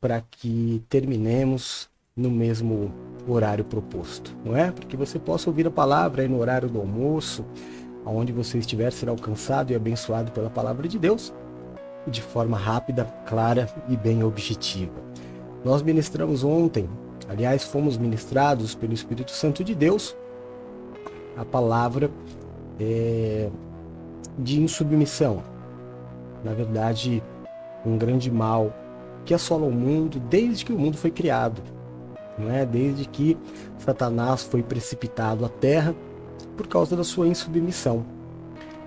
para que terminemos no mesmo horário proposto, não é? Para que você possa ouvir a palavra aí no horário do almoço, aonde você estiver ser alcançado e abençoado pela palavra de Deus, de forma rápida, clara e bem objetiva. Nós ministramos ontem, aliás, fomos ministrados pelo Espírito Santo de Deus, a palavra é, de insubmissão. Na verdade, um grande mal que assola o mundo desde que o mundo foi criado não é? Desde que Satanás foi precipitado à terra por causa da sua insubmissão.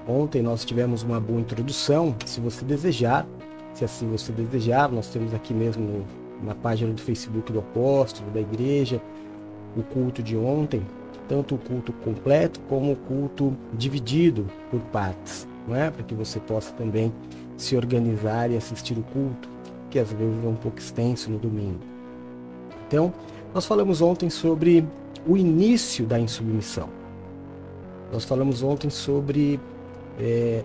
Ontem nós tivemos uma boa introdução, se você desejar, se assim você desejar, nós temos aqui mesmo no, na página do Facebook do apóstolo, da igreja, o culto de ontem, tanto o culto completo como o culto dividido por partes, não é? Para que você possa também se organizar e assistir o culto, que às vezes é um pouco extenso no domingo. Então, nós falamos ontem sobre o início da insubmissão. Nós falamos ontem sobre é,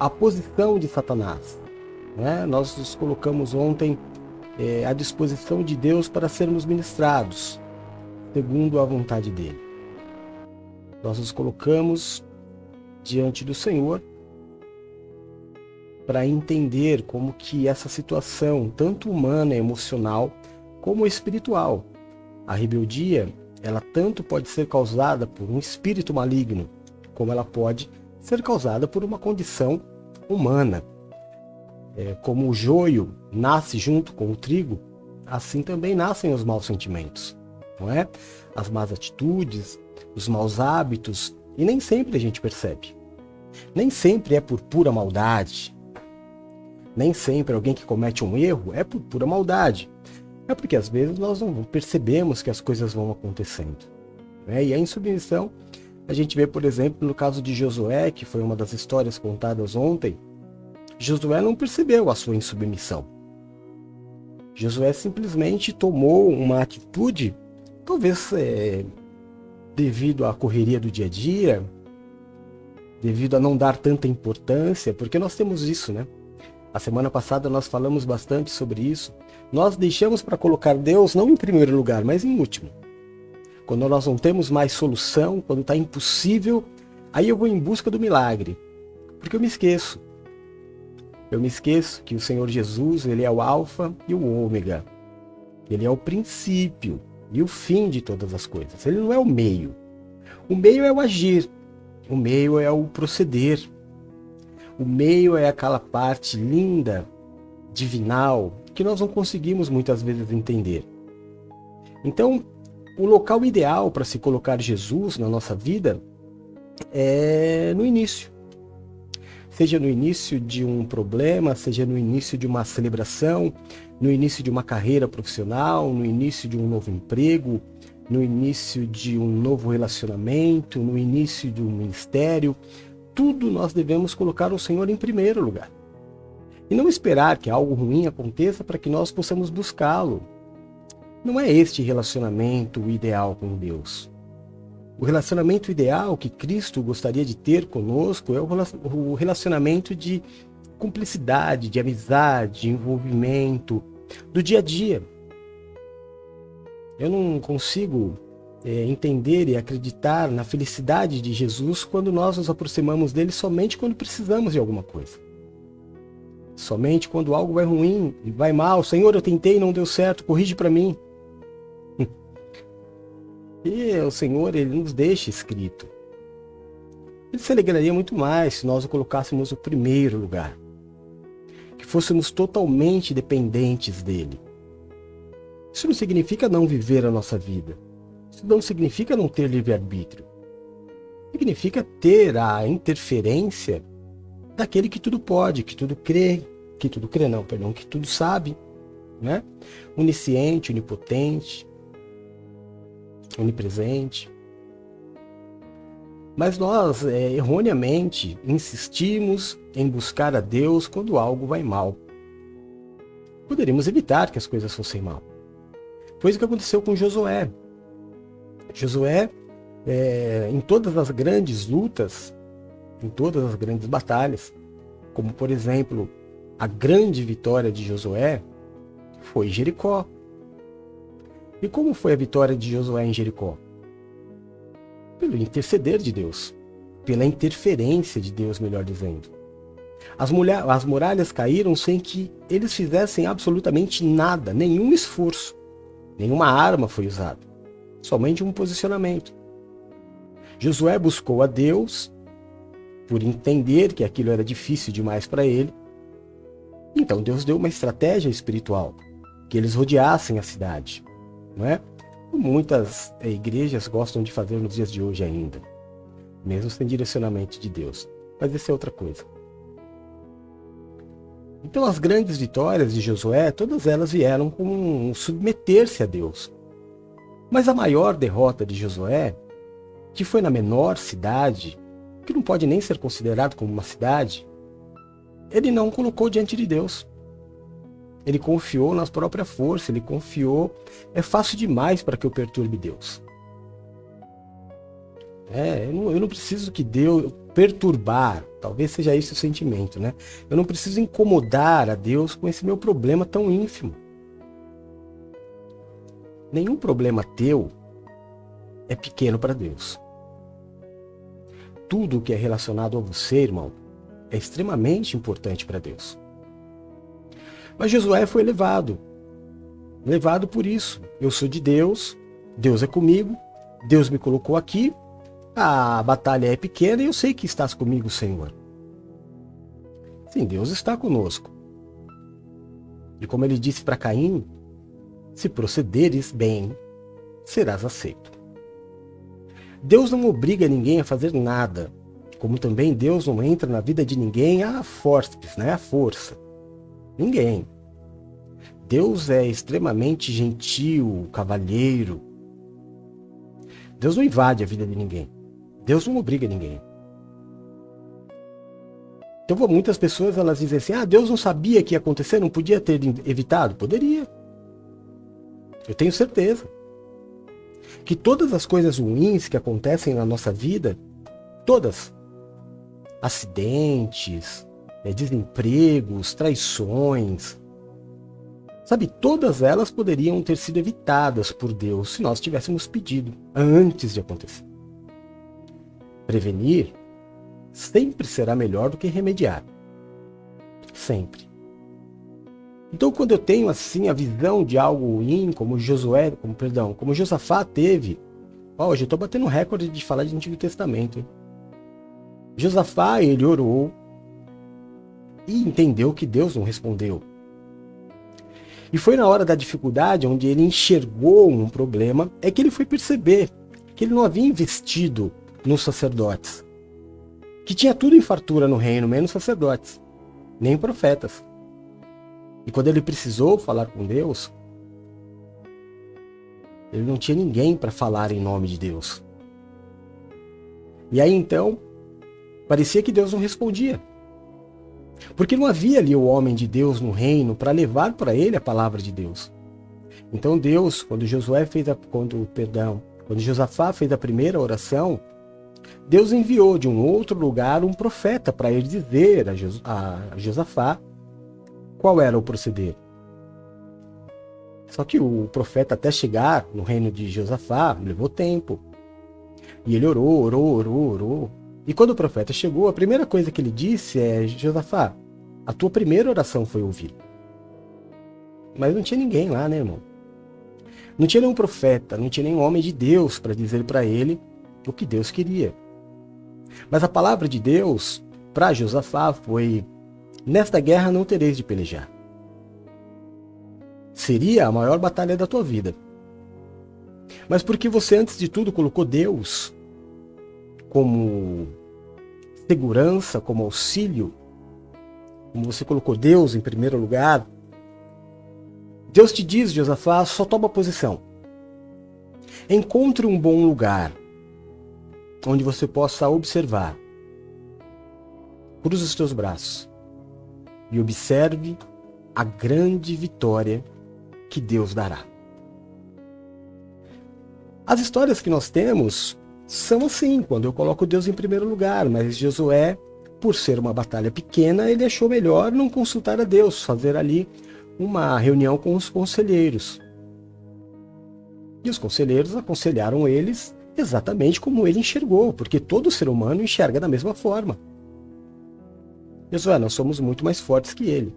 a posição de Satanás. Né? Nós nos colocamos ontem é, à disposição de Deus para sermos ministrados, segundo a vontade dele. Nós nos colocamos diante do Senhor para entender como que essa situação, tanto humana, emocional, como espiritual, a rebeldia, ela tanto pode ser causada por um espírito maligno, como ela pode ser causada por uma condição humana. É, como o joio nasce junto com o trigo, assim também nascem os maus sentimentos, não é? As más atitudes, os maus hábitos, e nem sempre a gente percebe. Nem sempre é por pura maldade. Nem sempre alguém que comete um erro é por pura maldade. É porque às vezes nós não percebemos que as coisas vão acontecendo. Né? E a insubmissão, a gente vê, por exemplo, no caso de Josué, que foi uma das histórias contadas ontem, Josué não percebeu a sua insubmissão. Josué simplesmente tomou uma atitude, talvez é, devido à correria do dia a dia, devido a não dar tanta importância, porque nós temos isso, né? A semana passada nós falamos bastante sobre isso. Nós deixamos para colocar Deus não em primeiro lugar, mas em último. Quando nós não temos mais solução, quando está impossível, aí eu vou em busca do milagre. Porque eu me esqueço. Eu me esqueço que o Senhor Jesus, ele é o alfa e o ômega. Ele é o princípio e o fim de todas as coisas. Ele não é o meio. O meio é o agir. O meio é o proceder. O meio é aquela parte linda, divinal, que nós não conseguimos muitas vezes entender. Então, o local ideal para se colocar Jesus na nossa vida é no início. Seja no início de um problema, seja no início de uma celebração, no início de uma carreira profissional, no início de um novo emprego, no início de um novo relacionamento, no início de um ministério, tudo nós devemos colocar o Senhor em primeiro lugar. E não esperar que algo ruim aconteça para que nós possamos buscá-lo. Não é este relacionamento ideal com Deus. O relacionamento ideal que Cristo gostaria de ter conosco é o relacionamento de cumplicidade, de amizade, de envolvimento, do dia a dia. Eu não consigo é, entender e acreditar na felicidade de Jesus quando nós nos aproximamos dele somente quando precisamos de alguma coisa. Somente quando algo vai ruim e vai mal, Senhor, eu tentei e não deu certo, corrige para mim. E o Senhor, ele nos deixa escrito. Ele se alegraria muito mais se nós o colocássemos no primeiro lugar. Que fôssemos totalmente dependentes dele. Isso não significa não viver a nossa vida. Isso não significa não ter livre-arbítrio. Significa ter a interferência daquele que tudo pode, que tudo crê, que tudo crê não, perdão, que tudo sabe, né? Onisciente, onipotente, onipresente. Mas nós, é, erroneamente, insistimos em buscar a Deus quando algo vai mal. Poderíamos evitar que as coisas fossem mal. Foi isso que aconteceu com Josué. Josué, é, em todas as grandes lutas, em todas as grandes batalhas, como por exemplo a grande vitória de Josué, Foi Jericó. E como foi a vitória de Josué em Jericó? Pelo interceder de Deus, pela interferência de Deus, melhor dizendo. As, mulher, as muralhas caíram sem que eles fizessem absolutamente nada, nenhum esforço. Nenhuma arma foi usada, somente um posicionamento. Josué buscou a Deus por entender que aquilo era difícil demais para ele. Então Deus deu uma estratégia espiritual, que eles rodeassem a cidade, não é? Muitas eh, igrejas gostam de fazer nos dias de hoje ainda, mesmo sem direcionamento de Deus. Mas isso é outra coisa. Então as grandes vitórias de Josué, todas elas vieram com submeter-se a Deus. Mas a maior derrota de Josué, que foi na menor cidade, que não pode nem ser considerado como uma cidade, ele não colocou diante de Deus. Ele confiou nas próprias forças, ele confiou. É fácil demais para que eu perturbe Deus. É, eu não, eu não preciso que Deus perturbar, talvez seja esse o sentimento, né? Eu não preciso incomodar a Deus com esse meu problema tão ínfimo. Nenhum problema teu é pequeno para Deus. Tudo que é relacionado a você, irmão, é extremamente importante para Deus. Mas Josué foi levado. Levado por isso. Eu sou de Deus, Deus é comigo, Deus me colocou aqui, a batalha é pequena e eu sei que estás comigo, Senhor. Sim, Deus está conosco. E como ele disse para Caim, se procederes bem, serás aceito. Deus não obriga ninguém a fazer nada, como também Deus não entra na vida de ninguém a forças, né? A força. Ninguém. Deus é extremamente gentil, cavalheiro. Deus não invade a vida de ninguém. Deus não obriga ninguém. Então muitas pessoas elas dizem assim, ah, Deus não sabia que ia acontecer, não podia ter evitado? Poderia. Eu tenho certeza. Que todas as coisas ruins que acontecem na nossa vida, todas, acidentes, né, desempregos, traições, sabe, todas elas poderiam ter sido evitadas por Deus se nós tivéssemos pedido antes de acontecer. Prevenir sempre será melhor do que remediar. Sempre. Então, quando eu tenho assim a visão de algo ruim, como Josué, como perdão, como Josafá teve, ó, hoje eu estou batendo recorde de falar de Antigo Testamento. Hein? Josafá, ele orou e entendeu que Deus não respondeu. E foi na hora da dificuldade, onde ele enxergou um problema, é que ele foi perceber que ele não havia investido nos sacerdotes. Que tinha tudo em fartura no reino, menos sacerdotes, nem profetas. E quando ele precisou falar com Deus, ele não tinha ninguém para falar em nome de Deus. E aí então, parecia que Deus não respondia. Porque não havia ali o homem de Deus no reino para levar para ele a palavra de Deus. Então Deus, quando Josué fez a, quando, perdão, quando Josafá fez a primeira oração, Deus enviou de um outro lugar um profeta para ir dizer a, Jos a Josafá qual era o proceder. Só que o profeta até chegar no reino de Josafá levou tempo. E ele orou, orou, orou, orou. E quando o profeta chegou, a primeira coisa que ele disse é: Josafá, a tua primeira oração foi ouvida. Mas não tinha ninguém lá, né, irmão? Não tinha nenhum profeta, não tinha nenhum homem de Deus para dizer para ele o que Deus queria. Mas a palavra de Deus para Josafá foi: Nesta guerra não tereis de pelejar. Seria a maior batalha da tua vida. Mas porque você, antes de tudo, colocou Deus como segurança, como auxílio, como você colocou Deus em primeiro lugar, Deus te diz, Josafá, só toma posição. Encontre um bom lugar onde você possa observar. Cruza os teus braços e observe a grande vitória que Deus dará. As histórias que nós temos são assim, quando eu coloco Deus em primeiro lugar, mas Josué, por ser uma batalha pequena, ele achou melhor não consultar a Deus, fazer ali uma reunião com os conselheiros. E os conselheiros aconselharam eles exatamente como ele enxergou, porque todo ser humano enxerga da mesma forma. Josué, nós somos muito mais fortes que ele.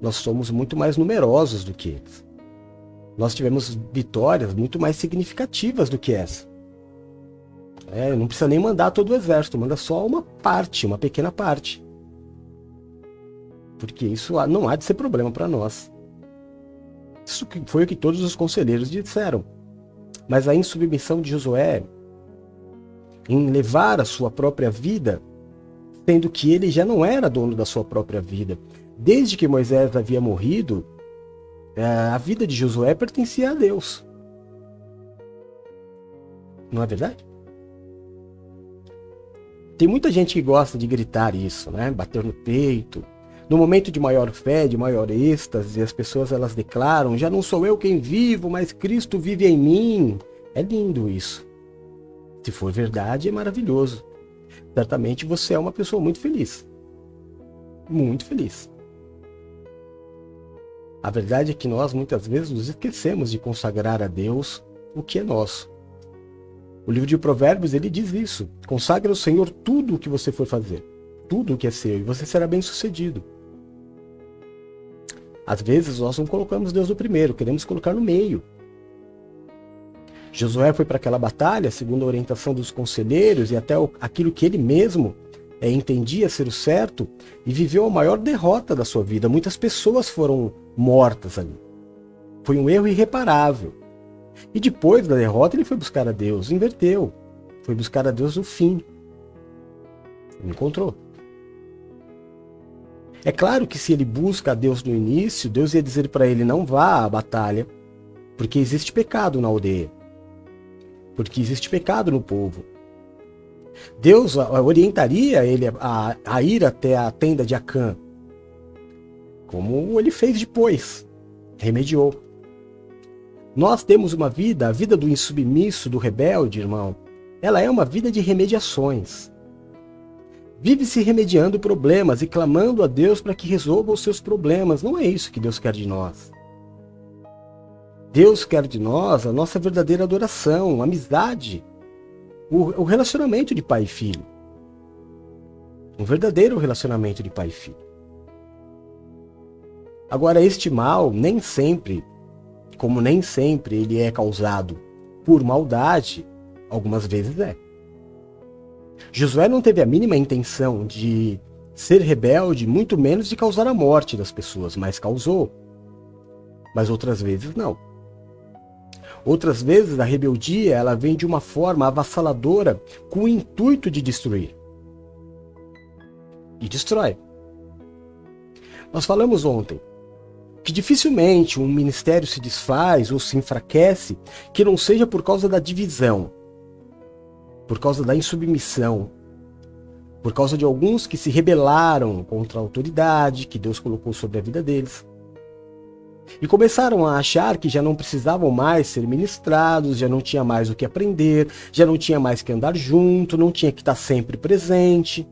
Nós somos muito mais numerosos do que eles. Nós tivemos vitórias muito mais significativas do que essa. É, não precisa nem mandar todo o exército, manda só uma parte, uma pequena parte. Porque isso não há de ser problema para nós. Isso foi o que todos os conselheiros disseram. Mas a insubmissão de Josué em levar a sua própria vida, sendo que ele já não era dono da sua própria vida. Desde que Moisés havia morrido, é, a vida de Josué pertencia a Deus. Não é verdade? Tem muita gente que gosta de gritar isso, né? Bater no peito. No momento de maior fé, de maior êxtase, as pessoas elas declaram: já não sou eu quem vivo, mas Cristo vive em mim. É lindo isso. Se for verdade, é maravilhoso. Certamente você é uma pessoa muito feliz. Muito feliz. A verdade é que nós muitas vezes nos esquecemos de consagrar a Deus o que é nosso. O livro de Provérbios ele diz isso: consagre ao Senhor tudo o que você for fazer, tudo o que é seu, e você será bem sucedido. Às vezes nós não colocamos Deus no primeiro, queremos colocar no meio. Josué foi para aquela batalha, segundo a orientação dos conselheiros e até aquilo que ele mesmo é, entendia ser o certo, e viveu a maior derrota da sua vida. Muitas pessoas foram mortas ali. Foi um erro irreparável. E depois da derrota, ele foi buscar a Deus, inverteu. Foi buscar a Deus no fim. Encontrou. É claro que se ele busca a Deus no início, Deus ia dizer para ele: não vá à batalha, porque existe pecado na aldeia. Porque existe pecado no povo. Deus orientaria ele a, a ir até a tenda de Acã, como ele fez depois, remediou. Nós temos uma vida, a vida do insubmisso, do rebelde, irmão, ela é uma vida de remediações. Vive se remediando problemas e clamando a Deus para que resolva os seus problemas. Não é isso que Deus quer de nós. Deus quer de nós a nossa verdadeira adoração, amizade, o, relacionamento de pai e filho. Um verdadeiro relacionamento de pai e filho. Agora, este mal nem sempre como nem sempre ele é causado por maldade, algumas vezes é. Josué não teve a mínima intenção de ser rebelde, muito menos de causar a morte das pessoas, mas causou. Mas outras vezes não. Outras vezes a rebeldia ela vem de uma forma avassaladora com o intuito de destruir. E destrói. Nós falamos ontem que dificilmente um ministério se desfaz ou se enfraquece que não seja por causa da divisão, por causa da insubmissão, por causa de alguns que se rebelaram contra a autoridade que Deus colocou sobre a vida deles. E começaram a achar que já não precisavam mais ser ministrados, já não tinha mais o que aprender, já não tinha mais que andar junto, não tinha que estar sempre presente.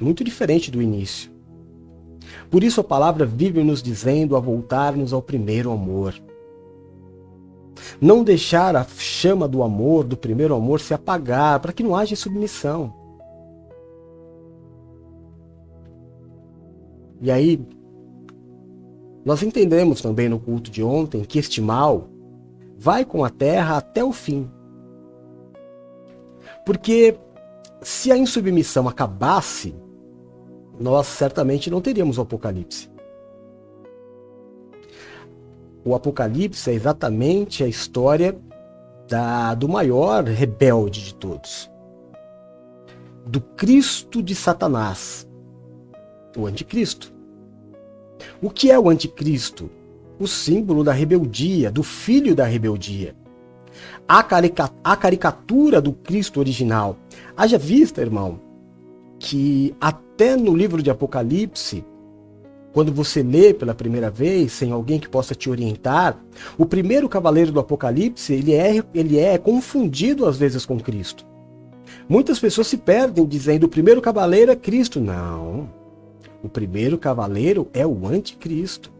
Muito diferente do início. Por isso a palavra vive nos dizendo a voltarmos ao primeiro amor. Não deixar a chama do amor, do primeiro amor, se apagar, para que não haja submissão. E aí, nós entendemos também no culto de ontem que este mal vai com a terra até o fim. Porque se a insubmissão acabasse, nós certamente não teríamos o Apocalipse. O Apocalipse é exatamente a história da, do maior rebelde de todos, do Cristo de Satanás, o Anticristo. O que é o Anticristo? O símbolo da rebeldia, do filho da rebeldia. A, carica a caricatura do Cristo original. Haja vista, irmão, que até no livro de Apocalipse, quando você lê pela primeira vez, sem alguém que possa te orientar, o primeiro cavaleiro do Apocalipse, ele é, ele é confundido às vezes com Cristo. Muitas pessoas se perdem dizendo o primeiro cavaleiro é Cristo. Não. O primeiro cavaleiro é o anticristo.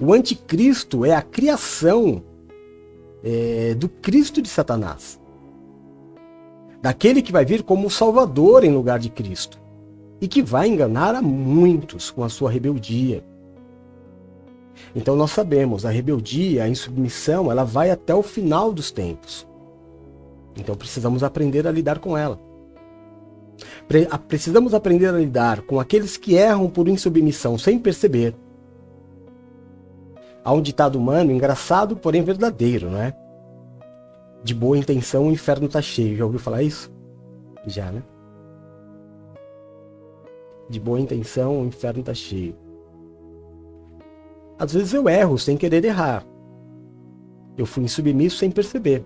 O anticristo é a criação é, do Cristo de Satanás. Daquele que vai vir como Salvador em lugar de Cristo. E que vai enganar a muitos com a sua rebeldia. Então nós sabemos, a rebeldia, a insubmissão, ela vai até o final dos tempos. Então precisamos aprender a lidar com ela. Pre precisamos aprender a lidar com aqueles que erram por insubmissão sem perceber. Há um ditado humano engraçado, porém verdadeiro, não é? De boa intenção o inferno está cheio. Já ouviu falar isso? Já, né? De boa intenção o inferno está cheio. Às vezes eu erro sem querer errar. Eu fui insubmisso sem perceber.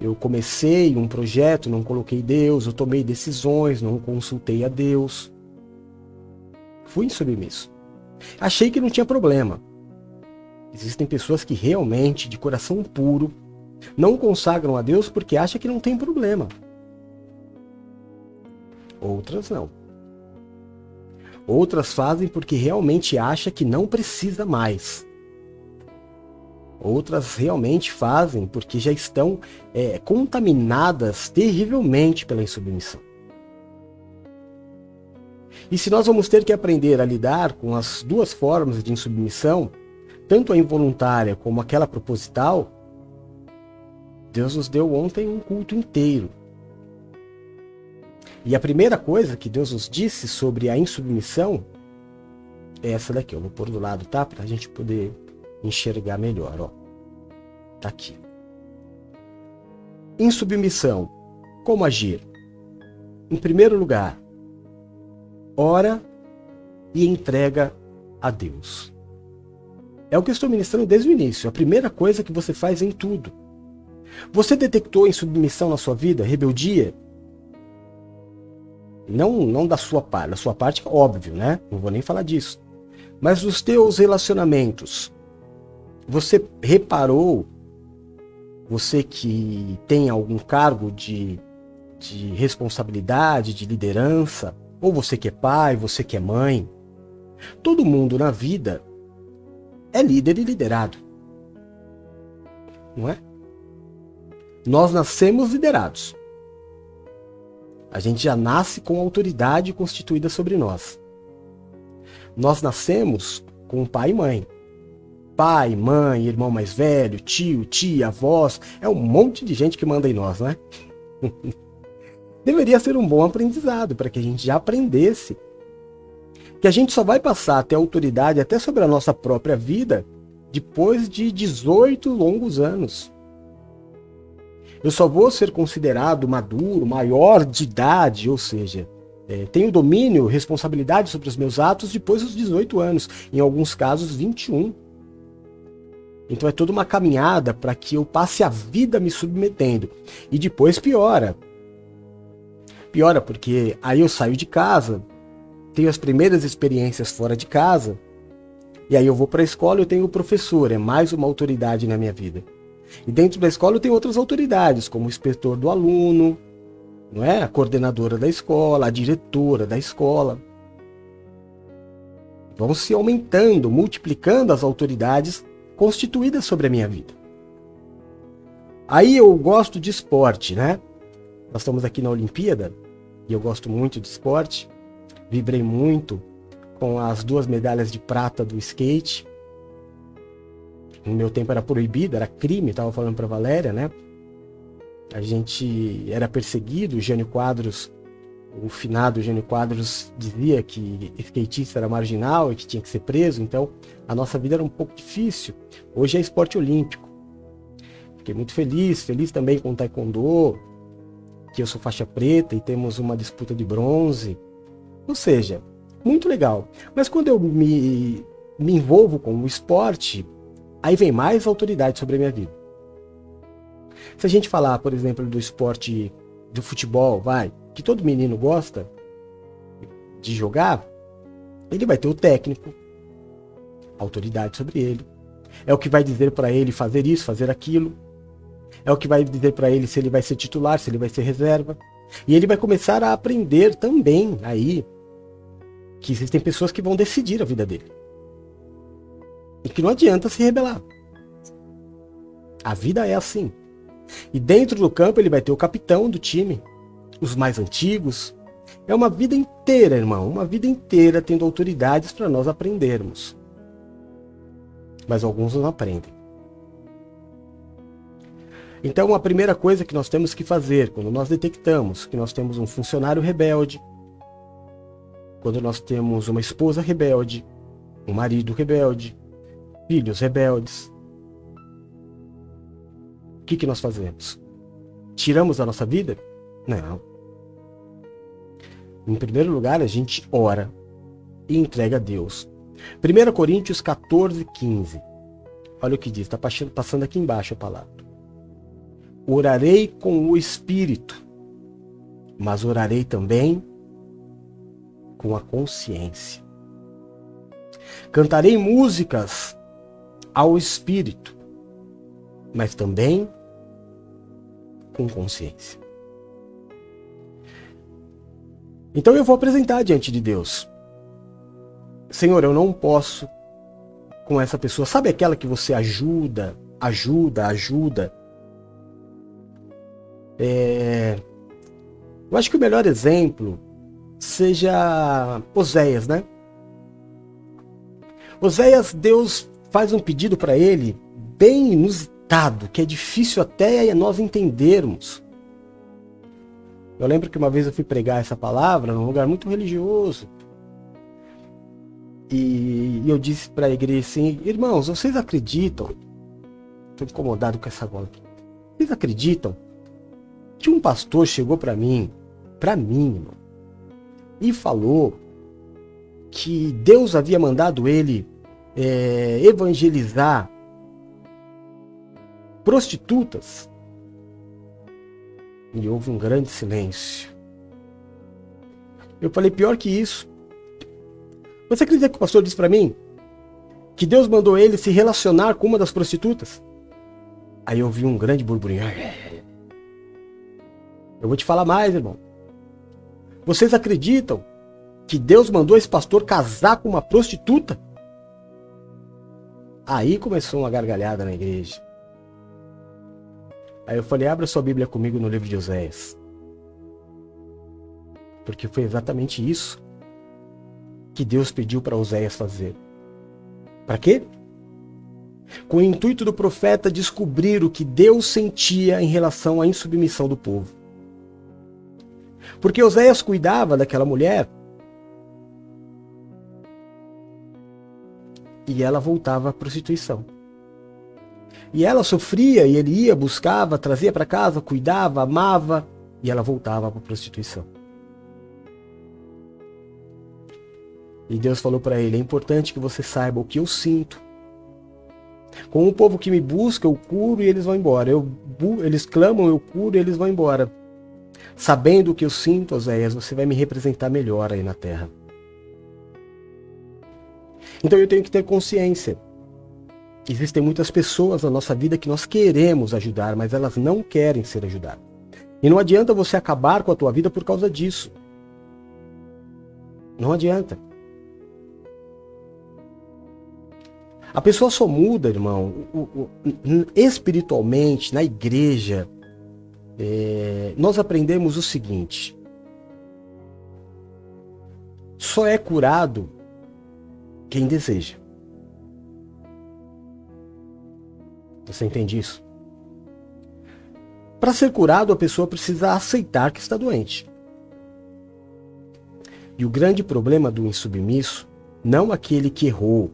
Eu comecei um projeto, não coloquei Deus, eu tomei decisões, não consultei a Deus. Fui insubmisso. Achei que não tinha problema. Existem pessoas que realmente, de coração puro, não consagram a Deus porque acham que não tem problema. Outras não. Outras fazem porque realmente acham que não precisa mais. Outras realmente fazem porque já estão é, contaminadas terrivelmente pela insubmissão. E se nós vamos ter que aprender a lidar com as duas formas de insubmissão, tanto a involuntária como aquela proposital, Deus nos deu ontem um culto inteiro. E a primeira coisa que Deus nos disse sobre a insubmissão é essa daqui. Eu vou pôr do lado, tá? Para a gente poder enxergar melhor, ó. Tá aqui. Insubmissão. Como agir? Em primeiro lugar, ora e entrega a Deus. É o que eu estou ministrando desde o início. A primeira coisa que você faz em tudo. Você detectou insubmissão na sua vida, rebeldia? Não, não da sua parte, da sua parte, óbvio, né? Não vou nem falar disso. Mas dos teus relacionamentos. Você reparou, você que tem algum cargo de, de responsabilidade, de liderança, ou você que é pai, você que é mãe. Todo mundo na vida é líder e liderado. Não é? Nós nascemos liderados. A gente já nasce com autoridade constituída sobre nós. Nós nascemos com pai e mãe. Pai, mãe, irmão mais velho, tio, tia, avós, é um monte de gente que manda em nós, né? deveria ser um bom aprendizado para que a gente já aprendesse que a gente só vai passar a ter autoridade até sobre a nossa própria vida depois de 18 longos anos. Eu só vou ser considerado maduro, maior de idade, ou seja, é, tenho domínio, responsabilidade sobre os meus atos depois dos 18 anos, em alguns casos 21. Então é toda uma caminhada para que eu passe a vida me submetendo. E depois piora. Piora porque aí eu saio de casa, tenho as primeiras experiências fora de casa, e aí eu vou para a escola e eu tenho o professor, é mais uma autoridade na minha vida. E dentro da escola eu tenho outras autoridades, como o inspetor do aluno, não é? A coordenadora da escola, a diretora da escola. Vão se aumentando, multiplicando as autoridades constituídas sobre a minha vida. Aí eu gosto de esporte, né? Nós estamos aqui na Olimpíada e eu gosto muito de esporte. Vibrei muito com as duas medalhas de prata do skate. No meu tempo era proibido, era crime, estava falando para Valéria, né? A gente era perseguido, o Jânio Quadros, o finado Jânio Quadros dizia que skatista era marginal e que tinha que ser preso, então a nossa vida era um pouco difícil. Hoje é esporte olímpico. Fiquei muito feliz, feliz também com o taekwondo, que eu sou faixa preta e temos uma disputa de bronze. Ou seja, muito legal. Mas quando eu me, me envolvo com o esporte, aí vem mais autoridade sobre a minha vida. Se a gente falar, por exemplo, do esporte do futebol, vai, que todo menino gosta de jogar, ele vai ter o técnico, autoridade sobre ele. É o que vai dizer para ele fazer isso, fazer aquilo. é o que vai dizer para ele se ele vai ser titular, se ele vai ser reserva. E ele vai começar a aprender também aí que existem pessoas que vão decidir a vida dele. E que não adianta se rebelar. A vida é assim. E dentro do campo ele vai ter o capitão do time, os mais antigos. É uma vida inteira, irmão, uma vida inteira tendo autoridades para nós aprendermos. Mas alguns não aprendem. Então, a primeira coisa que nós temos que fazer quando nós detectamos que nós temos um funcionário rebelde, quando nós temos uma esposa rebelde, um marido rebelde, filhos rebeldes, o que, que nós fazemos? Tiramos a nossa vida? Não. Em primeiro lugar, a gente ora e entrega a Deus. 1 Coríntios 14, 15. Olha o que diz, está passando aqui embaixo a palavra. Orarei com o Espírito, mas orarei também com a consciência. Cantarei músicas ao Espírito, mas também com consciência. Então eu vou apresentar diante de Deus. Senhor, eu não posso com essa pessoa. Sabe aquela que você ajuda, ajuda, ajuda? É... Eu acho que o melhor exemplo seja Oséias, né? Oséias, Deus faz um pedido para ele bem inusitado, que é difícil até nós entendermos. Eu lembro que uma vez eu fui pregar essa palavra num lugar muito religioso. E, eu disse para a igreja assim: Irmãos, vocês acreditam? Estou incomodado com essa bola. Vocês acreditam que um pastor chegou para mim, para mim, irmão, e falou que Deus havia mandado ele é, evangelizar prostitutas? E houve um grande silêncio. Eu falei, pior que isso. Você acredita que o pastor disse para mim que Deus mandou ele se relacionar com uma das prostitutas? Aí eu vi um grande burburinho. Eu vou te falar mais, irmão. Vocês acreditam que Deus mandou esse pastor casar com uma prostituta? Aí começou uma gargalhada na igreja. Aí eu falei: abra sua Bíblia comigo no livro de Oséias. Porque foi exatamente isso que Deus pediu para Oséias fazer. Para quê? Com o intuito do profeta descobrir o que Deus sentia em relação à insubmissão do povo. Porque Oséias cuidava daquela mulher e ela voltava à prostituição. E ela sofria e ele ia, buscava, trazia para casa, cuidava, amava e ela voltava para a prostituição. E Deus falou para ele: é importante que você saiba o que eu sinto. Com o povo que me busca, eu curo e eles vão embora. Eu, eles clamam, eu curo e eles vão embora. Sabendo o que eu sinto, Oséias, você vai me representar melhor aí na terra. Então eu tenho que ter consciência. Existem muitas pessoas na nossa vida que nós queremos ajudar, mas elas não querem ser ajudadas. E não adianta você acabar com a tua vida por causa disso. Não adianta. A pessoa só muda, irmão, espiritualmente, na igreja, é, nós aprendemos o seguinte: só é curado quem deseja. Você entende isso? Para ser curado, a pessoa precisa aceitar que está doente. E o grande problema do insubmisso, não aquele que errou,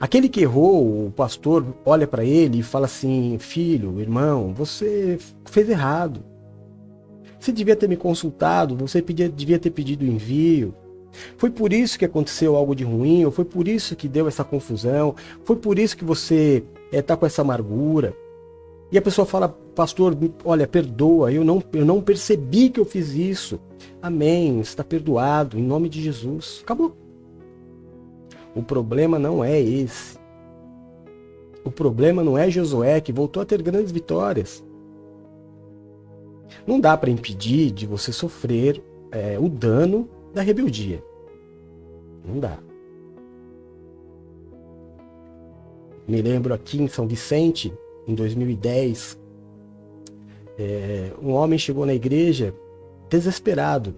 Aquele que errou, o pastor olha para ele e fala assim: Filho, irmão, você fez errado. Você devia ter me consultado, você pedia, devia ter pedido envio. Foi por isso que aconteceu algo de ruim, ou foi por isso que deu essa confusão, foi por isso que você é, com essa amargura. E a pessoa fala, pastor, olha, perdoa, eu não, eu não percebi que eu fiz isso. Amém, está perdoado, em nome de Jesus. Acabou. O problema não é esse. O problema não é Josué, que voltou a ter grandes vitórias. Não dá para impedir de você sofrer é, o dano da rebeldia. Não dá. Me lembro aqui em São Vicente, em 2010, é, um homem chegou na igreja desesperado.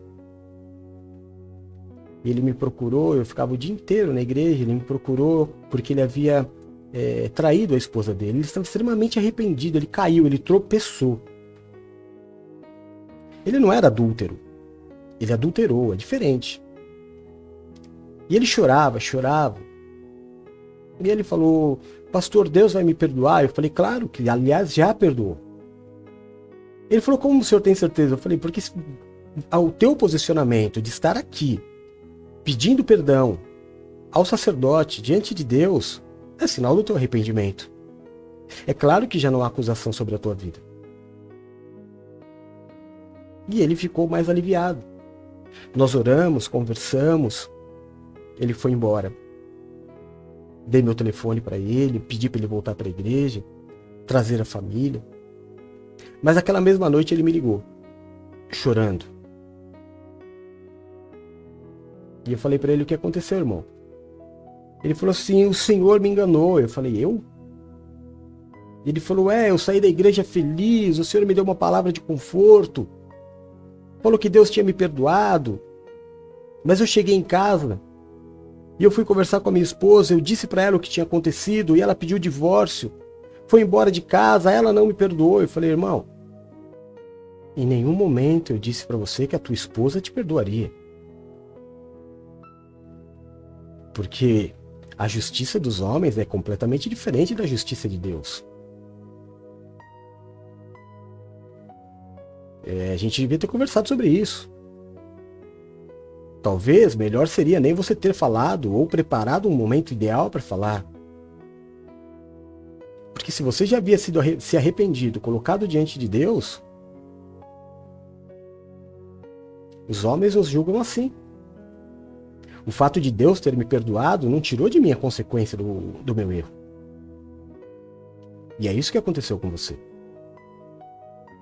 Ele me procurou, eu ficava o dia inteiro na igreja, ele me procurou porque ele havia é, traído a esposa dele. Ele estava extremamente arrependido, ele caiu, ele tropeçou. Ele não era adúltero, ele adulterou, é diferente. E ele chorava, chorava. E ele falou: Pastor, Deus vai me perdoar? Eu falei: Claro que, aliás, já perdoou. Ele falou: Como o senhor tem certeza? Eu falei: Porque o teu posicionamento de estar aqui pedindo perdão ao sacerdote diante de Deus é sinal do teu arrependimento. É claro que já não há acusação sobre a tua vida. E ele ficou mais aliviado. Nós oramos, conversamos. Ele foi embora. Dei meu telefone para ele, pedi para ele voltar para a igreja, trazer a família. Mas aquela mesma noite ele me ligou, chorando. E eu falei para ele o que aconteceu, irmão. Ele falou assim: o Senhor me enganou. Eu falei: eu? Ele falou: é, eu saí da igreja feliz. O Senhor me deu uma palavra de conforto. Falou que Deus tinha me perdoado. Mas eu cheguei em casa e eu fui conversar com a minha esposa. Eu disse para ela o que tinha acontecido e ela pediu divórcio. Foi embora de casa. Ela não me perdoou. Eu falei: irmão, em nenhum momento eu disse para você que a tua esposa te perdoaria. Porque a justiça dos homens é completamente diferente da justiça de Deus. É, a gente devia ter conversado sobre isso. Talvez melhor seria nem você ter falado ou preparado um momento ideal para falar. Porque se você já havia sido se arrependido, colocado diante de Deus, os homens nos julgam assim. O fato de Deus ter me perdoado não tirou de mim a consequência do, do meu erro. E é isso que aconteceu com você.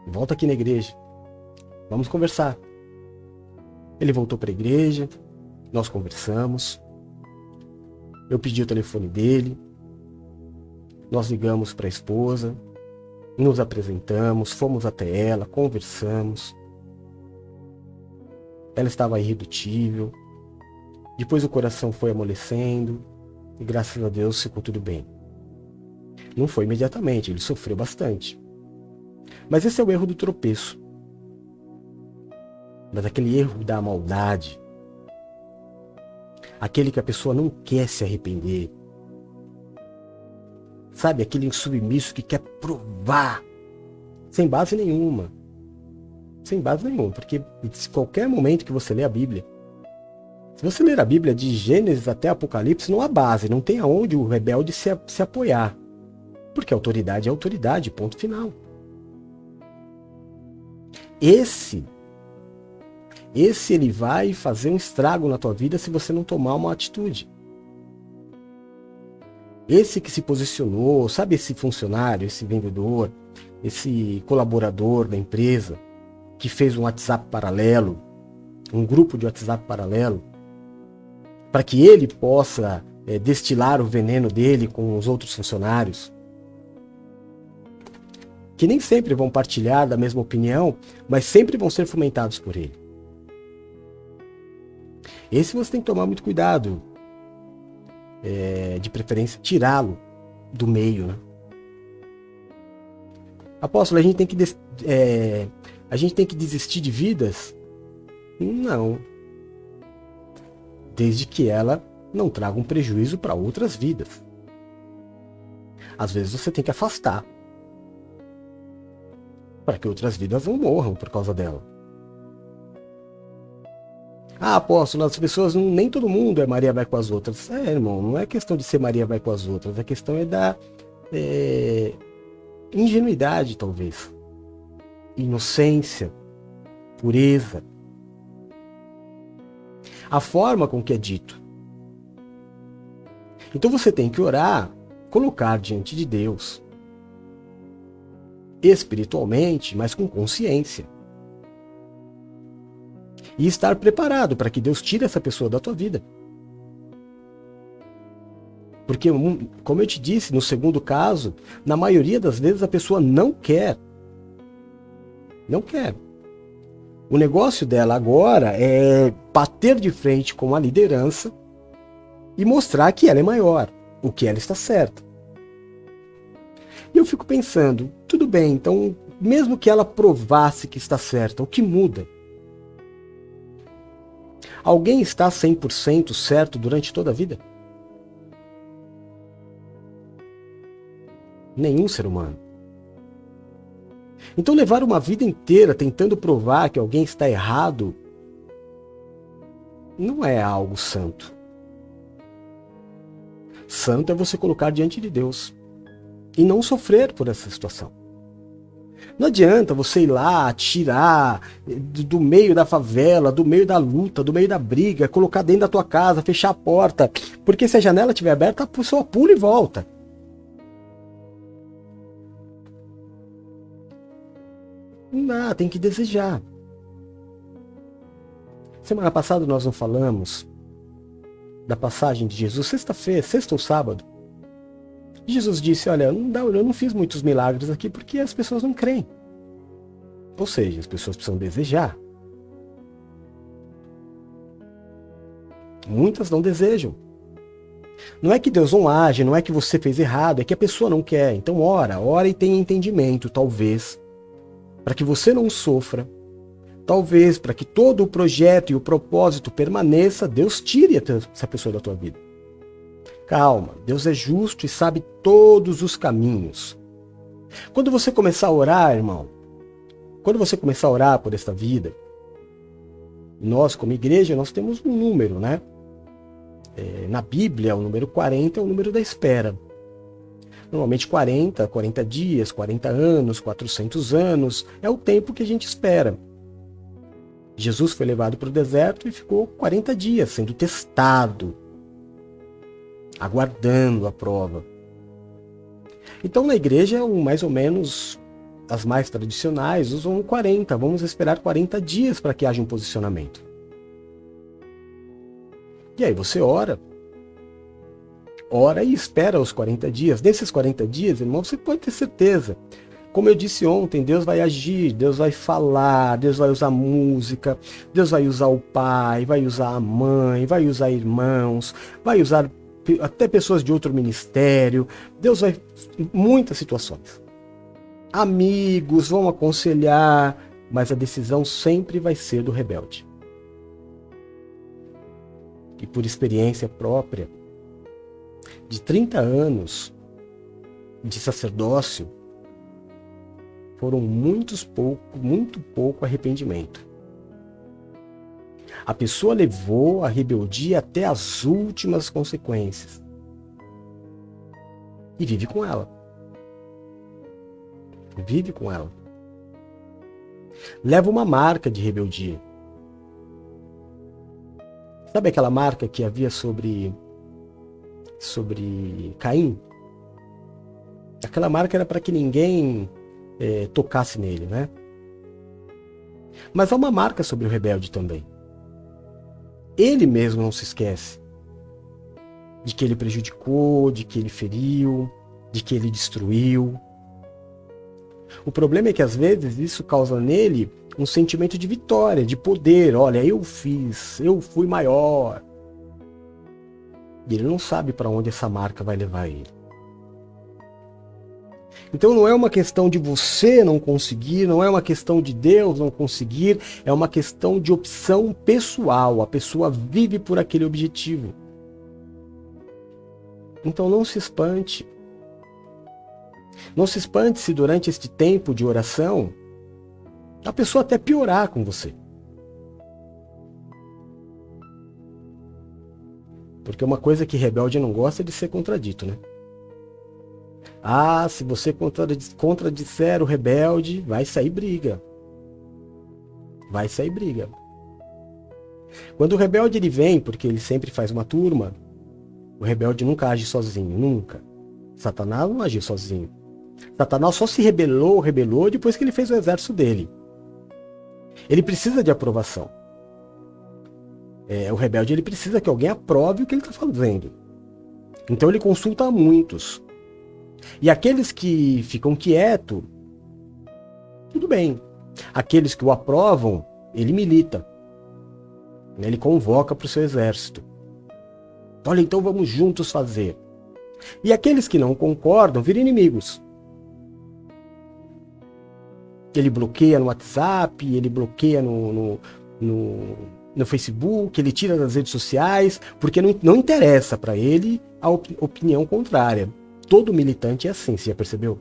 Volta aqui na igreja. Vamos conversar. Ele voltou para a igreja, nós conversamos. Eu pedi o telefone dele. Nós ligamos para a esposa, nos apresentamos, fomos até ela, conversamos. Ela estava irredutível, depois o coração foi amolecendo e graças a Deus ficou tudo bem. Não foi imediatamente, ele sofreu bastante. Mas esse é o erro do tropeço. Mas aquele erro da maldade. Aquele que a pessoa não quer se arrepender. Sabe, aquele insubmisso que quer provar. Sem base nenhuma. Sem base nenhuma, porque qualquer momento que você lê a Bíblia, se você ler a Bíblia de Gênesis até Apocalipse, não há base, não tem aonde o rebelde se, se apoiar. Porque autoridade é autoridade, ponto final. Esse, esse ele vai fazer um estrago na tua vida se você não tomar uma atitude. Esse que se posicionou, sabe esse funcionário, esse vendedor, esse colaborador da empresa que fez um WhatsApp paralelo, um grupo de WhatsApp paralelo, para que ele possa é, destilar o veneno dele com os outros funcionários, que nem sempre vão partilhar da mesma opinião, mas sempre vão ser fomentados por ele. Esse você tem que tomar muito cuidado, é, de preferência tirá-lo do meio. Né? Apóstolo, a gente tem que é, a gente tem que desistir de vidas? Não desde que ela não traga um prejuízo para outras vidas. Às vezes você tem que afastar para que outras vidas não morram por causa dela. Ah, apóstolo, as pessoas, nem todo mundo é Maria vai com as outras. É, irmão, não é questão de ser Maria vai com as outras, a questão é da é, ingenuidade, talvez. Inocência, pureza a forma com que é dito. Então você tem que orar colocar diante de Deus espiritualmente, mas com consciência. E estar preparado para que Deus tire essa pessoa da tua vida. Porque, como eu te disse, no segundo caso, na maioria das vezes a pessoa não quer. Não quer. O negócio dela agora é bater de frente com a liderança e mostrar que ela é maior, o que ela está certa. E eu fico pensando, tudo bem, então, mesmo que ela provasse que está certa, o que muda? Alguém está 100% certo durante toda a vida? Nenhum ser humano. Então, levar uma vida inteira tentando provar que alguém está errado não é algo santo. Santo é você colocar diante de Deus e não sofrer por essa situação. Não adianta você ir lá, tirar do meio da favela, do meio da luta, do meio da briga, colocar dentro da tua casa, fechar a porta, porque se a janela estiver aberta, a pessoa pula e volta. Não dá, tem que desejar. Semana passada nós não falamos da passagem de Jesus, sexta-feira, sexta ou sábado. Jesus disse: Olha, não dá, eu não fiz muitos milagres aqui porque as pessoas não creem. Ou seja, as pessoas precisam desejar. Muitas não desejam. Não é que Deus não age, não é que você fez errado, é que a pessoa não quer. Então ora, ora e tenha entendimento, talvez, para que você não sofra. Talvez para que todo o projeto e o propósito permaneça, Deus tire essa pessoa da tua vida. Calma, Deus é justo e sabe todos os caminhos. Quando você começar a orar, irmão, quando você começar a orar por esta vida, nós como igreja, nós temos um número, né? É, na Bíblia, o número 40 é o número da espera. Normalmente 40, 40 dias, 40 anos, 400 anos, é o tempo que a gente espera. Jesus foi levado para o deserto e ficou 40 dias sendo testado, aguardando a prova. Então na igreja, mais ou menos as mais tradicionais usam 40. Vamos esperar 40 dias para que haja um posicionamento. E aí você ora, ora e espera os 40 dias. Nesses 40 dias, irmão, você pode ter certeza. Como eu disse ontem, Deus vai agir, Deus vai falar, Deus vai usar música, Deus vai usar o pai, vai usar a mãe, vai usar irmãos, vai usar até pessoas de outro ministério. Deus vai muitas situações. Amigos vão aconselhar, mas a decisão sempre vai ser do rebelde. E por experiência própria, de 30 anos de sacerdócio, foram muitos pouco, muito pouco arrependimento. A pessoa levou a rebeldia até as últimas consequências. E vive com ela. Vive com ela. Leva uma marca de rebeldia. Sabe aquela marca que havia sobre sobre Caim? Aquela marca era para que ninguém é, tocasse nele, né? Mas há uma marca sobre o rebelde também. Ele mesmo não se esquece de que ele prejudicou, de que ele feriu, de que ele destruiu. O problema é que às vezes isso causa nele um sentimento de vitória, de poder. Olha, eu fiz, eu fui maior. E ele não sabe para onde essa marca vai levar ele. Então não é uma questão de você não conseguir, não é uma questão de Deus não conseguir, é uma questão de opção pessoal. A pessoa vive por aquele objetivo. Então não se espante. Não se espante se durante este tempo de oração a pessoa até piorar com você. Porque uma coisa que rebelde não gosta é de ser contradito, né? Ah, se você contradisser o rebelde, vai sair briga. Vai sair briga. Quando o rebelde ele vem, porque ele sempre faz uma turma, o rebelde nunca age sozinho, nunca. Satanás não agiu sozinho. Satanás só se rebelou, rebelou depois que ele fez o exército dele. Ele precisa de aprovação. É, o rebelde ele precisa que alguém aprove o que ele está fazendo. Então ele consulta a muitos. E aqueles que ficam quietos, tudo bem. Aqueles que o aprovam, ele milita. Ele convoca para o seu exército. Olha, então vamos juntos fazer. E aqueles que não concordam viram inimigos. Ele bloqueia no WhatsApp, ele bloqueia no, no, no, no Facebook, ele tira das redes sociais, porque não, não interessa para ele a op opinião contrária. Todo militante é assim, você já percebeu?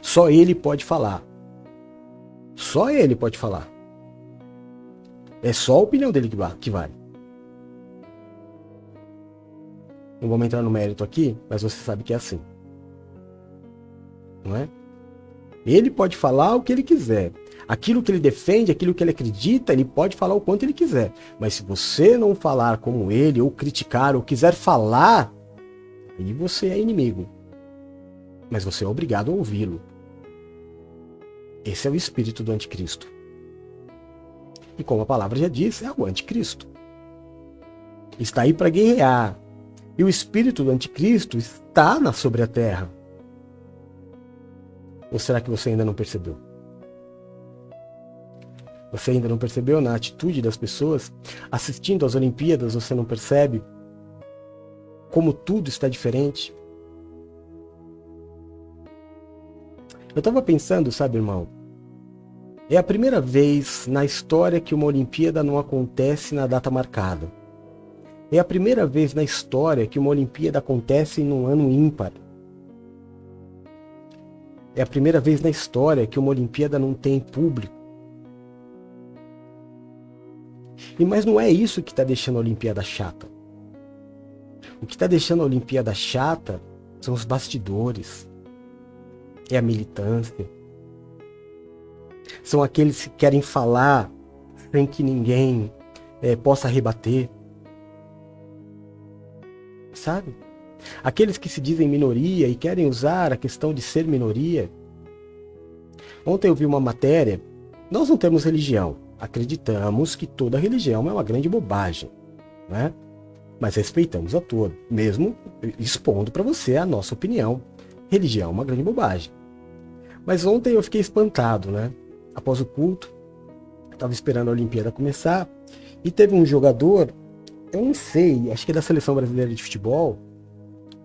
Só ele pode falar. Só ele pode falar. É só a opinião dele que vale. Não vamos entrar no mérito aqui, mas você sabe que é assim. Não é? Ele pode falar o que ele quiser. Aquilo que ele defende, aquilo que ele acredita, ele pode falar o quanto ele quiser. Mas se você não falar como ele, ou criticar, ou quiser falar, aí você é inimigo. Mas você é obrigado a ouvi-lo. Esse é o espírito do anticristo. E como a palavra já diz, é o anticristo. Está aí para guerrear. E o espírito do anticristo está na sobre a terra. Ou será que você ainda não percebeu? Você ainda não percebeu na atitude das pessoas? Assistindo às Olimpíadas, você não percebe como tudo está diferente? Eu estava pensando, sabe, irmão? É a primeira vez na história que uma Olimpíada não acontece na data marcada. É a primeira vez na história que uma Olimpíada acontece num ano ímpar. É a primeira vez na história que uma Olimpíada não tem público. E mas não é isso que está deixando a Olimpíada chata. O que está deixando a Olimpíada chata são os bastidores, é a militância. São aqueles que querem falar sem que ninguém é, possa rebater. Sabe? Aqueles que se dizem minoria e querem usar a questão de ser minoria. Ontem eu vi uma matéria. Nós não temos religião. Acreditamos que toda religião é uma grande bobagem. Né? Mas respeitamos a toda, mesmo expondo para você a nossa opinião religião é uma grande bobagem. Mas ontem eu fiquei espantado, né? Após o culto, estava esperando a Olimpíada começar e teve um jogador, eu não sei, acho que é da seleção brasileira de futebol,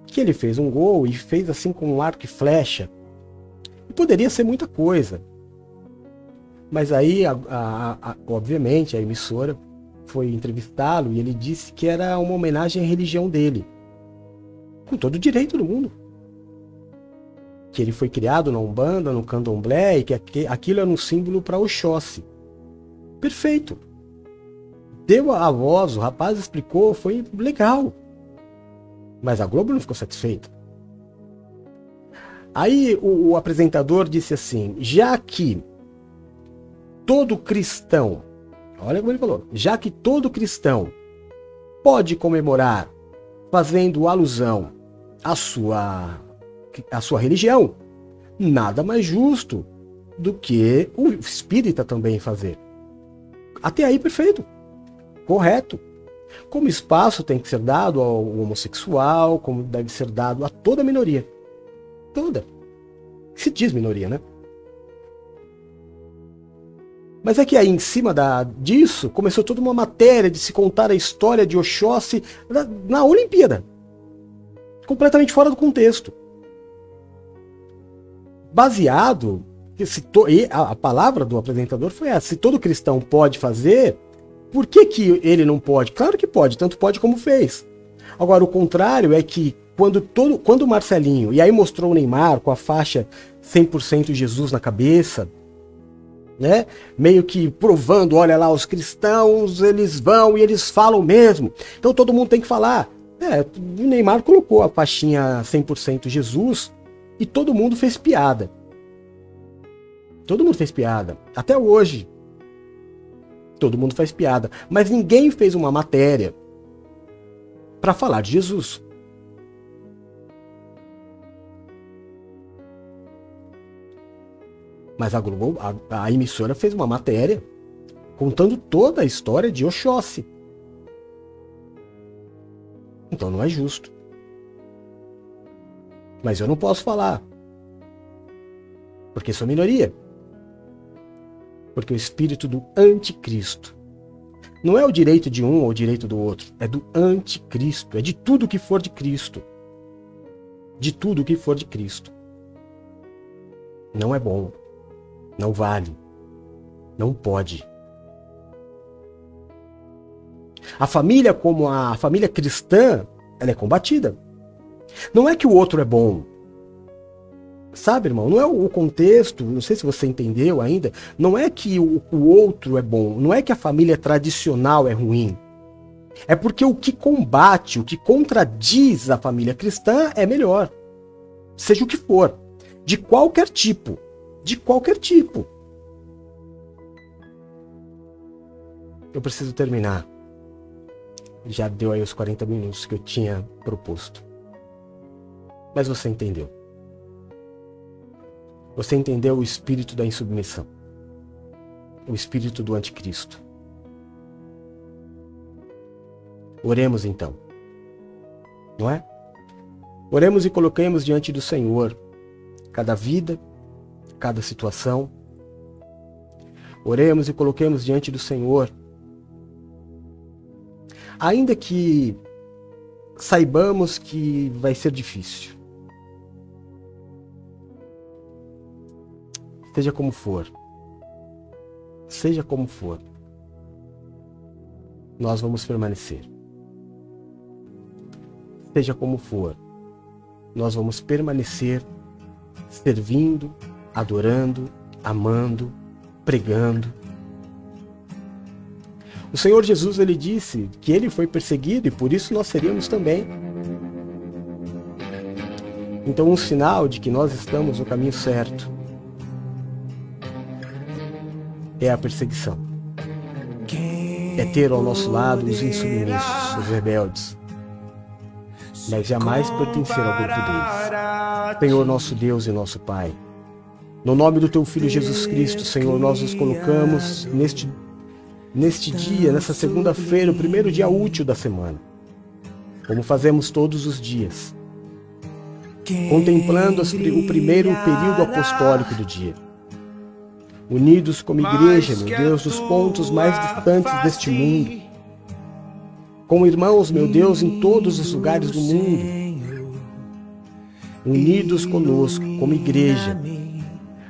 que ele fez um gol e fez assim com um arco e flecha. E poderia ser muita coisa. Mas aí, a, a, a, obviamente, a emissora foi entrevistá-lo e ele disse que era uma homenagem à religião dele. Com todo o direito do mundo que ele foi criado na Umbanda, no Candomblé, e que aquilo era um símbolo para Oxóssi. Perfeito. Deu a voz, o rapaz explicou, foi legal. Mas a Globo não ficou satisfeita. Aí o, o apresentador disse assim: já que todo cristão, olha como ele falou, já que todo cristão pode comemorar fazendo alusão à sua a sua religião. Nada mais justo do que o espírita também fazer. Até aí, perfeito. Correto. Como espaço tem que ser dado ao homossexual, como deve ser dado a toda minoria. Toda. Se diz minoria, né? Mas é que aí, em cima da, disso, começou toda uma matéria de se contar a história de Oxóssi na, na Olimpíada. Completamente fora do contexto baseado se to, a, a palavra do apresentador foi essa: se todo cristão pode fazer, por que, que ele não pode? Claro que pode, tanto pode como fez. Agora, o contrário é que quando, todo, quando o Marcelinho, e aí mostrou o Neymar com a faixa 100% Jesus na cabeça, né? Meio que provando, olha lá, os cristãos, eles vão e eles falam mesmo. Então todo mundo tem que falar. É, o Neymar colocou a faixinha 100% Jesus e todo mundo fez piada. Todo mundo fez piada. Até hoje. Todo mundo faz piada. Mas ninguém fez uma matéria para falar de Jesus. Mas a Globo, a, a emissora fez uma matéria contando toda a história de Oxóssi. Então não é justo. Mas eu não posso falar. Porque sou minoria. Porque o espírito do anticristo não é o direito de um ou o direito do outro, é do anticristo, é de tudo que for de Cristo. De tudo que for de Cristo. Não é bom. Não vale. Não pode. A família, como a família cristã, ela é combatida. Não é que o outro é bom. Sabe, irmão? Não é o contexto, não sei se você entendeu ainda. Não é que o, o outro é bom. Não é que a família tradicional é ruim. É porque o que combate, o que contradiz a família cristã é melhor. Seja o que for. De qualquer tipo. De qualquer tipo. Eu preciso terminar. Já deu aí os 40 minutos que eu tinha proposto. Mas você entendeu. Você entendeu o espírito da insubmissão. O espírito do anticristo. Oremos então. Não é? Oremos e coloquemos diante do Senhor cada vida, cada situação. Oremos e coloquemos diante do Senhor ainda que saibamos que vai ser difícil. Seja como for, seja como for, nós vamos permanecer. Seja como for, nós vamos permanecer servindo, adorando, amando, pregando, o Senhor Jesus ele disse que ele foi perseguido e por isso nós seríamos também. Então, um sinal de que nós estamos no caminho certo é a perseguição. É ter ao nosso lado os insubmissos, os rebeldes, mas jamais pertencer ao grupo deles. Senhor nosso Deus e nosso Pai, no nome do Teu Filho Jesus Cristo, Senhor, nós nos colocamos neste neste dia, nessa segunda-feira, o primeiro dia útil da semana, como fazemos todos os dias, contemplando o primeiro período apostólico do dia. Unidos como igreja, meu Deus, dos pontos mais distantes deste mundo, como irmãos, meu Deus, em todos os lugares do mundo, unidos conosco como igreja,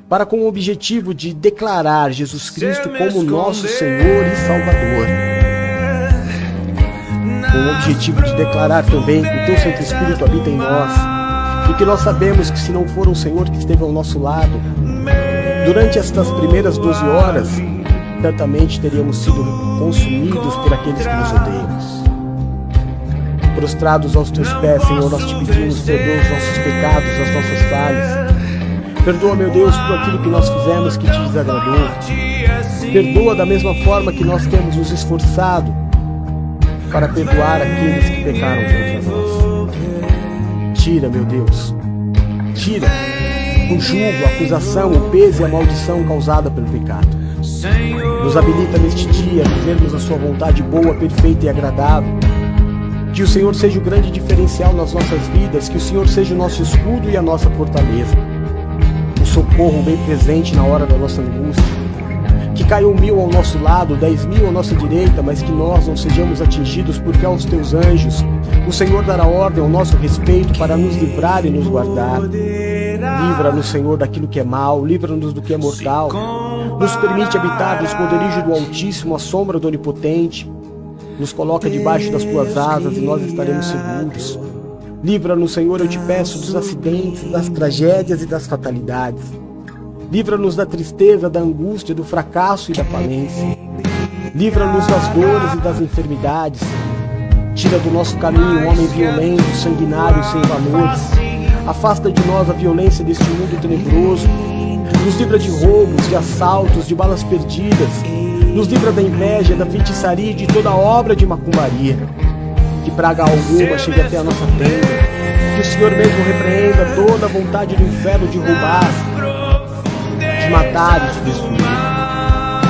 para com o objetivo de declarar Jesus Cristo como nosso Senhor e Salvador. Com o objetivo de declarar também que o Teu Santo Espírito habita em nós e que nós sabemos que se não for o Senhor que esteve ao nosso lado, durante estas primeiras 12 horas, certamente teríamos sido consumidos por aqueles que nos odeiam. Prostrados aos teus pés, Senhor, nós te pedimos, perdoa os nossos pecados, as nossas falhas Perdoa, meu Deus, por aquilo que nós fizemos que te desagradou. Perdoa da mesma forma que nós temos nos esforçado para perdoar aqueles que pecaram contra nós. Tira, meu Deus, tira o jugo, a acusação, o peso e a maldição causada pelo pecado. Nos habilita neste dia a vivermos a sua vontade boa, perfeita e agradável. Que o Senhor seja o grande diferencial nas nossas vidas, que o Senhor seja o nosso escudo e a nossa fortaleza socorro bem presente na hora da nossa angústia. Que caiam mil ao nosso lado, dez mil à nossa direita, mas que nós não sejamos atingidos, porque aos teus anjos o Senhor dará ordem ao nosso respeito para nos livrar e nos guardar. Livra-nos, Senhor, daquilo que é mal, livra-nos do que é mortal. Nos permite habitar no esconderijo do Altíssimo, a sombra do Onipotente. Nos coloca debaixo das tuas asas e nós estaremos seguros. Livra-nos, Senhor, eu te peço, dos acidentes, das tragédias e das fatalidades. Livra-nos da tristeza, da angústia, do fracasso e da falência. Livra-nos das dores e das enfermidades. Tira do nosso caminho o homem violento, sanguinário, sem valores. Afasta de nós a violência deste mundo tenebroso. Nos livra de roubos, de assaltos, de balas perdidas. Nos livra da inveja, da feitiçaria e de toda obra de macumbaria que praga alguma chegue até a nossa tenda, que o Senhor mesmo repreenda toda a vontade do inferno de roubar, de matar e de destruir.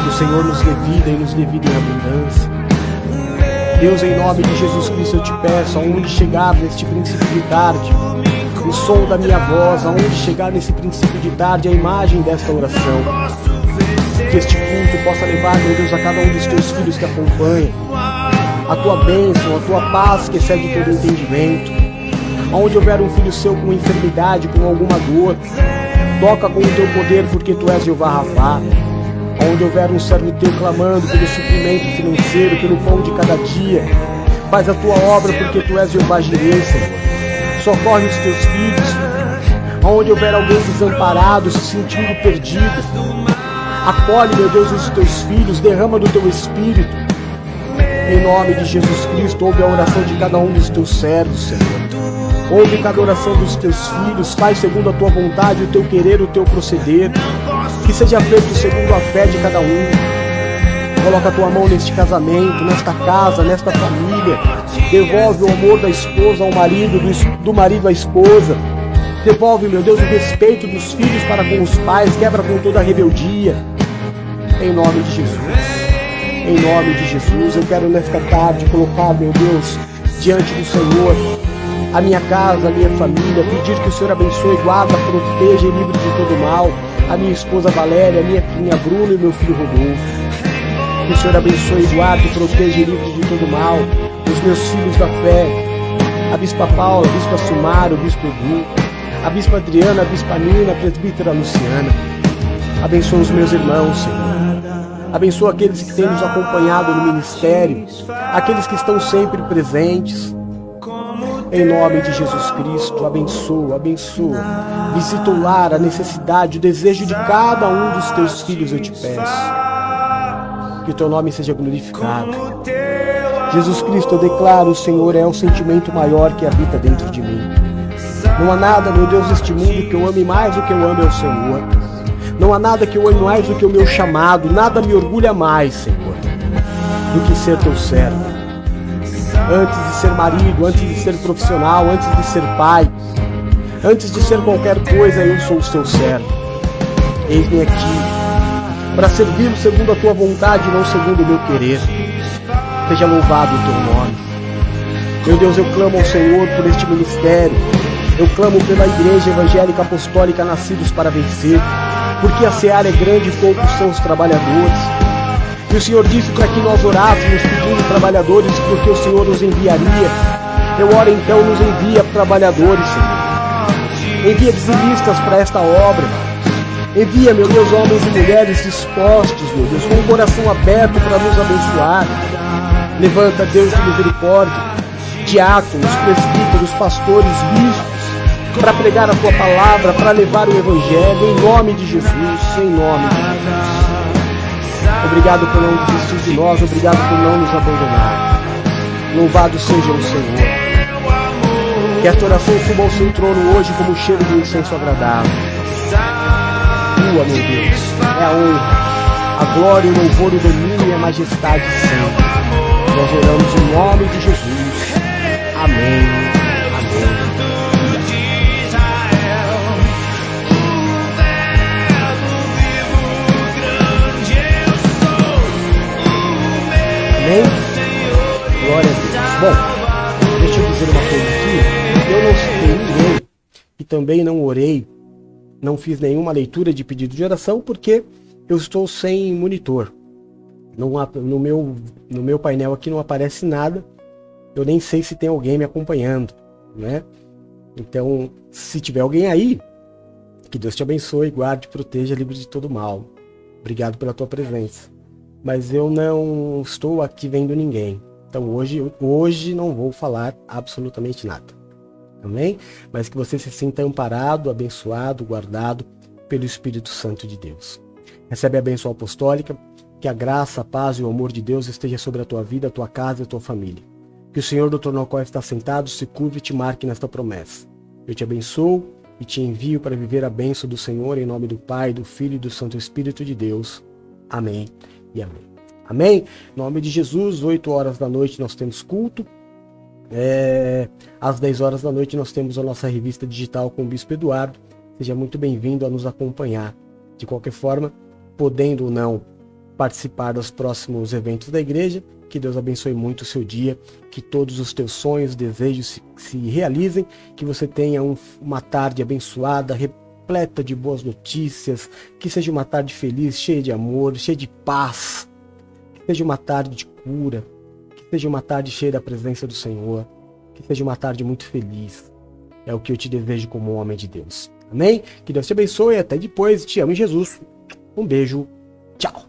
Que o Senhor nos dê vida e nos dê vida em abundância. Deus, em nome de Jesus Cristo, eu te peço, aonde chegar neste princípio de tarde, o som da minha voz, aonde chegar nesse princípio de tarde, a imagem desta oração. Que este culto possa levar, meu Deus, a cada um dos teus filhos que acompanham, a tua bênção, a tua paz que excede todo entendimento. Onde houver um filho seu com enfermidade, com alguma dor, toca com o teu poder, porque tu és Jeová Rafa onde houver um servo teu clamando pelo suprimento financeiro, pelo pão de cada dia. Faz a tua obra porque tu és Jeová Jireh. Socorre os teus filhos. Onde houver alguém desamparado, se sentindo perdido. Acolhe, meu Deus, os teus filhos, derrama do teu espírito. Em nome de Jesus Cristo, ouve a oração de cada um dos teus servos, Senhor. Ouve cada oração dos teus filhos, faz segundo a tua vontade, o teu querer, o teu proceder que seja feito segundo a fé de cada um. Coloca a tua mão neste casamento, nesta casa, nesta família. Devolve o amor da esposa ao marido, do marido à esposa. Devolve, meu Deus, o respeito dos filhos para com os pais. Quebra com toda a rebeldia. Em nome de Jesus. Em nome de Jesus, eu quero nesta tarde colocar, meu Deus, diante do Senhor, a minha casa, a minha família, pedir que o Senhor abençoe, guarda, proteja e livre de todo mal a minha esposa Valéria, a minha filha Bruna e meu filho Rodolfo. Que o Senhor abençoe, guarde, proteja e livre de todo mal os meus filhos da fé, a Bispa Paula, a Bispa Sumário, o Bispo Edu, a Bispa Adriana, a Bispa Nina, a Presbítera Luciana. Abençoa os meus irmãos, Senhor. Abençoa aqueles que têm nos acompanhado no ministério, aqueles que estão sempre presentes. Em nome de Jesus Cristo, abençoa, abençoa. Visita o lar, a necessidade, o desejo de cada um dos teus filhos, eu te peço. Que o teu nome seja glorificado. Jesus Cristo, eu declaro, o Senhor é o sentimento maior que habita dentro de mim. Não há nada, meu Deus, neste mundo que eu ame mais do que eu ame ao Senhor. Não há nada que eu ame mais do que o meu chamado, nada me orgulha mais, Senhor, do que ser teu servo antes de ser marido, antes de ser profissional, antes de ser pai, antes de ser qualquer coisa, eu sou o seu servo. Eis-me aqui para servi-lo segundo a tua vontade e não segundo o meu querer. Seja louvado o teu nome. Meu Deus, eu clamo ao Senhor por este ministério. Eu clamo pela Igreja Evangélica Apostólica Nascidos para Vencer, porque a seara é grande e poucos são os trabalhadores. E o Senhor disse para que nós orássemos pedindo trabalhadores, porque o Senhor nos enviaria. Eu oro então, nos envia trabalhadores, Senhor. Envia dizimistas para esta obra. Envia, meu Deus, homens e mulheres dispostos, meu Deus, com o coração aberto para nos abençoar. Levanta, Deus de misericórdia, diáconos, presbíteros, pastores, bispos, para pregar a tua palavra, para levar o evangelho, em nome de Jesus, em nome de Jesus. Obrigado por não desistir de nós, obrigado por não nos abandonar. Louvado seja o Senhor. Que esta oração suba ao seu trono hoje como cheiro de incenso agradável. Tua, meu Deus, é a honra, a glória, o louvor, o domínio e a majestade sempre. Nós oramos em nome de Jesus. Amém. Amém? Glória a Deus. Bom, deixa eu dizer uma coisa aqui. Eu não citei ninguém e também não orei, não fiz nenhuma leitura de pedido de oração porque eu estou sem monitor. No, no, meu, no meu painel aqui não aparece nada. Eu nem sei se tem alguém me acompanhando, né? Então, se tiver alguém aí, que Deus te abençoe, guarde, proteja, livre de todo mal. Obrigado pela tua presença mas eu não estou aqui vendo ninguém. Então hoje, hoje não vou falar absolutamente nada. Amém? Mas que você se sinta amparado, abençoado, guardado pelo Espírito Santo de Deus. Recebe a bênção apostólica, que a graça, a paz e o amor de Deus esteja sobre a tua vida, a tua casa e a tua família. Que o Senhor do trono ao qual está sentado se curve e te marque nesta promessa. Eu te abençoo e te envio para viver a bênção do Senhor em nome do Pai, do Filho e do Santo Espírito de Deus. Amém e amém. Amém? Em nome de Jesus, 8 horas da noite nós temos culto. É, às 10 horas da noite nós temos a nossa revista digital com o Bispo Eduardo. Seja muito bem-vindo a nos acompanhar. De qualquer forma, podendo ou não participar dos próximos eventos da igreja, que Deus abençoe muito o seu dia, que todos os teus sonhos, desejos se, se realizem, que você tenha um, uma tarde abençoada, repleta de boas notícias, que seja uma tarde feliz, cheia de amor, cheia de paz, que seja uma tarde de cura, que seja uma tarde cheia da presença do Senhor, que seja uma tarde muito feliz. É o que eu te desejo como homem de Deus. Amém? Que Deus te abençoe até depois. Te amo Jesus. Um beijo. Tchau.